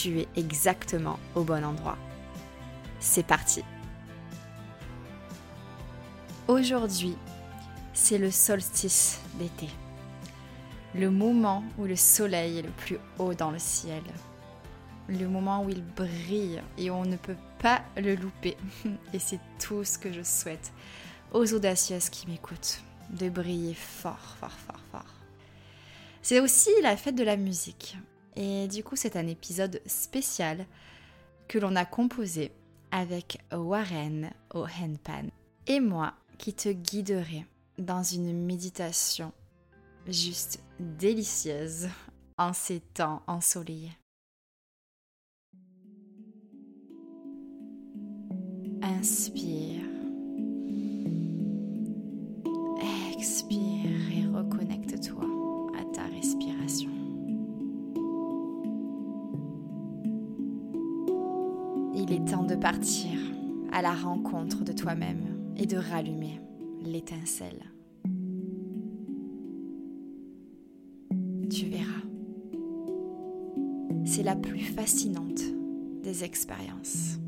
tu es exactement au bon endroit. C'est parti Aujourd'hui, c'est le solstice d'été. Le moment où le soleil est le plus haut dans le ciel. Le moment où il brille et on ne peut pas le louper. Et c'est tout ce que je souhaite aux audacieuses qui m'écoutent. De briller fort, fort, fort, fort. C'est aussi la fête de la musique. Et du coup, c'est un épisode spécial que l'on a composé avec Warren O'Henpan et moi qui te guiderai dans une méditation juste délicieuse en ces temps ensoleillés. Inspire. De partir à la rencontre de toi-même et de rallumer l'étincelle. Tu verras. C'est la plus fascinante des expériences.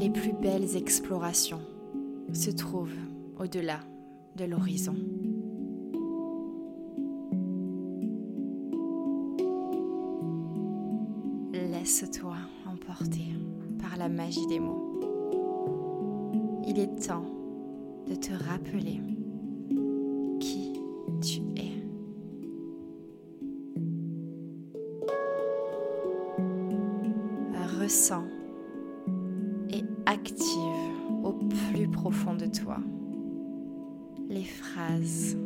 Les plus belles explorations se trouvent au-delà de l'horizon. Laisse-toi emporter par la magie des mots. Il est temps de te rappeler qui tu es. Ressens et active au plus profond de toi les phrases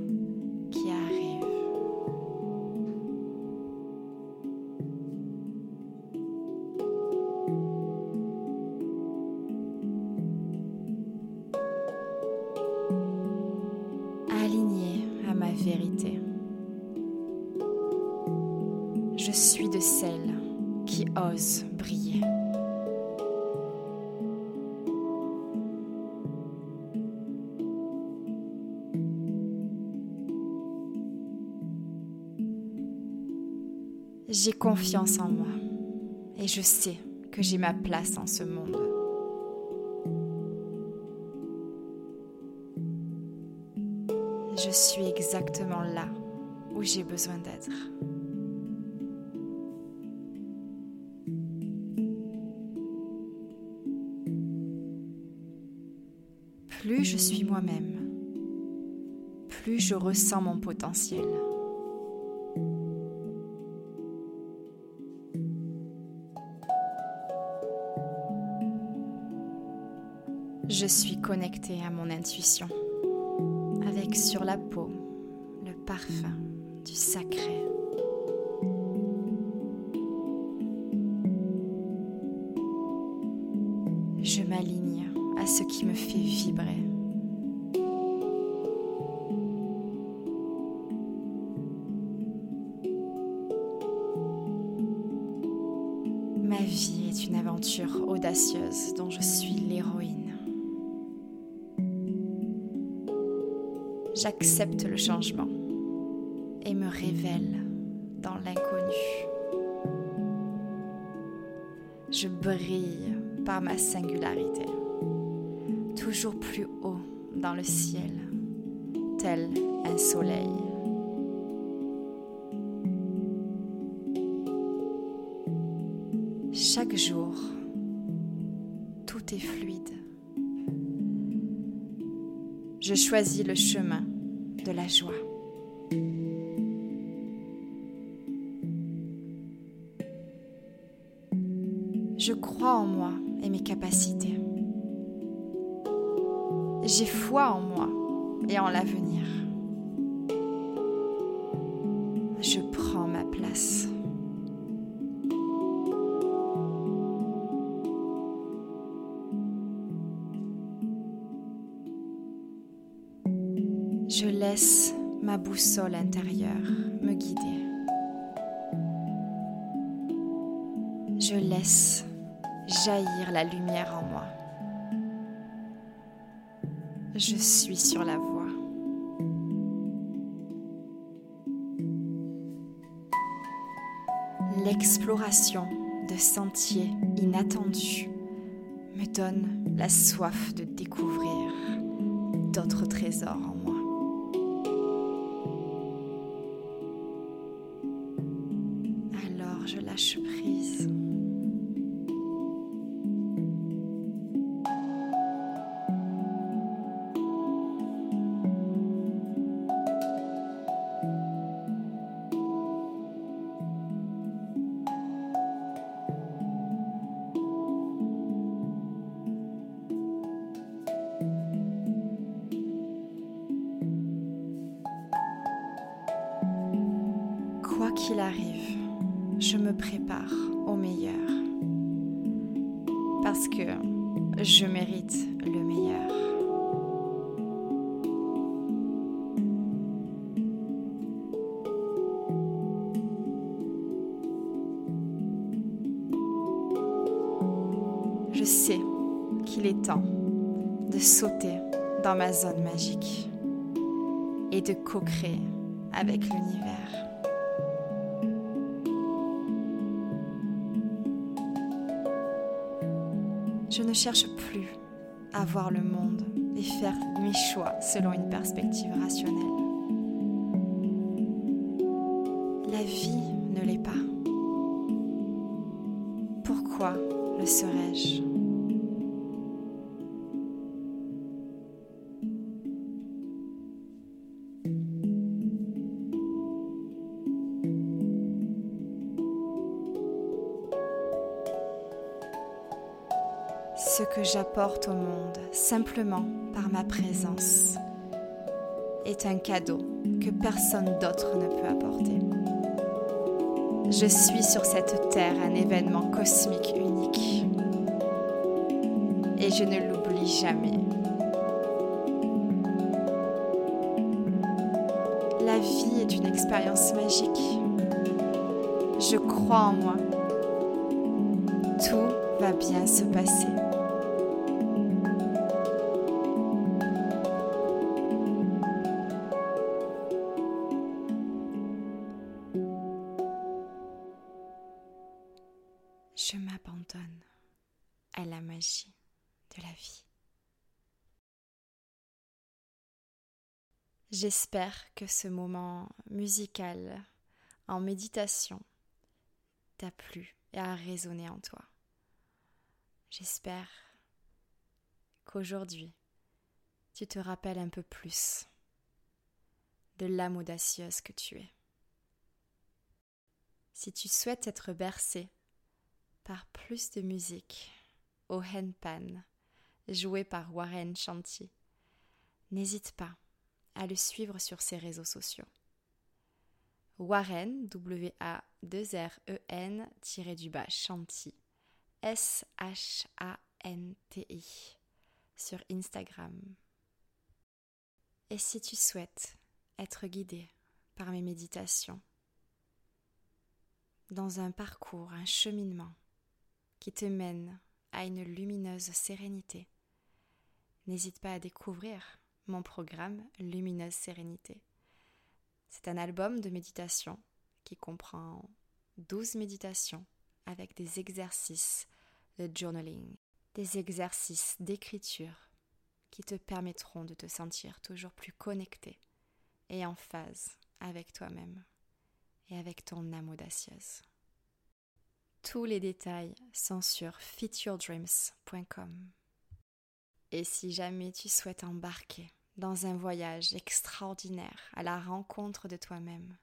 Je suis de celles qui osent briller. J'ai confiance en moi et je sais que j'ai ma place dans ce monde. Suis exactement là où j'ai besoin d'être. Plus je suis moi-même, plus je ressens mon potentiel. Je suis connectée à mon intuition, avec sur la peau le parfum du sacré. Je m'aligne à ce qui me fait vibrer. Ma vie est une aventure audacieuse dont je suis l'héroïne. J'accepte le changement et me révèle dans l'inconnu. Je brille par ma singularité, toujours plus haut dans le ciel, tel un soleil. Chaque jour, tout est fluide. Je choisis le chemin la joie. Je crois en moi et mes capacités. J'ai foi en moi et en l'avenir. Je laisse ma boussole intérieure me guider. Je laisse jaillir la lumière en moi. Je suis sur la voie. L'exploration de sentiers inattendus me donne la soif de découvrir d'autres trésors en moi. Quoi qu'il arrive, je me prépare au meilleur. Parce que je mérite le meilleur. Je sais qu'il est temps de sauter dans ma zone magique et de co-créer avec l'univers. Ne cherche plus à voir le monde et faire mes choix selon une perspective rationnelle. La vie ne l'est pas. Pourquoi le serais-je? Ce que j'apporte au monde simplement par ma présence est un cadeau que personne d'autre ne peut apporter. Je suis sur cette terre un événement cosmique unique et je ne l'oublie jamais. La vie est une expérience magique. Je crois en moi. Tout va bien se passer. Je m'abandonne à la magie de la vie. J'espère que ce moment musical en méditation t'a plu et a résonné en toi. J'espère qu'aujourd'hui, tu te rappelles un peu plus de l'âme audacieuse que tu es. Si tu souhaites être bercé par plus de musique au handpan joué par Warren Shanti, n'hésite pas à le suivre sur ses réseaux sociaux. Warren, W-A-2-R-E-N, Shanti, S-H-A-N-T-I, sur Instagram. Et si tu souhaites être guidé par mes méditations, dans un parcours, un cheminement qui te mène à une lumineuse sérénité. N'hésite pas à découvrir mon programme Lumineuse Sérénité. C'est un album de méditation qui comprend 12 méditations avec des exercices de journaling, des exercices d'écriture qui te permettront de te sentir toujours plus connecté et en phase avec toi-même et avec ton âme audacieuse. Tous les détails sont sur fityourdreams.com. Et si jamais tu souhaites embarquer dans un voyage extraordinaire à la rencontre de toi-même,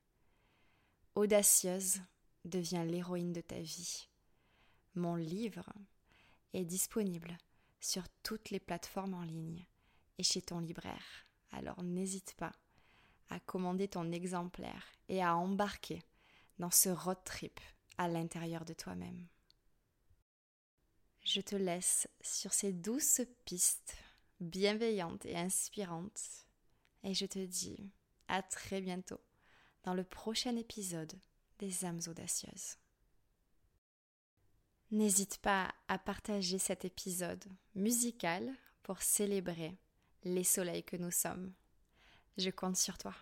audacieuse devient l'héroïne de ta vie. Mon livre est disponible sur toutes les plateformes en ligne et chez ton libraire. Alors n'hésite pas à commander ton exemplaire et à embarquer dans ce road trip à l'intérieur de toi-même. Je te laisse sur ces douces pistes bienveillantes et inspirantes et je te dis à très bientôt dans le prochain épisode des âmes audacieuses. N'hésite pas à partager cet épisode musical pour célébrer les soleils que nous sommes. Je compte sur toi.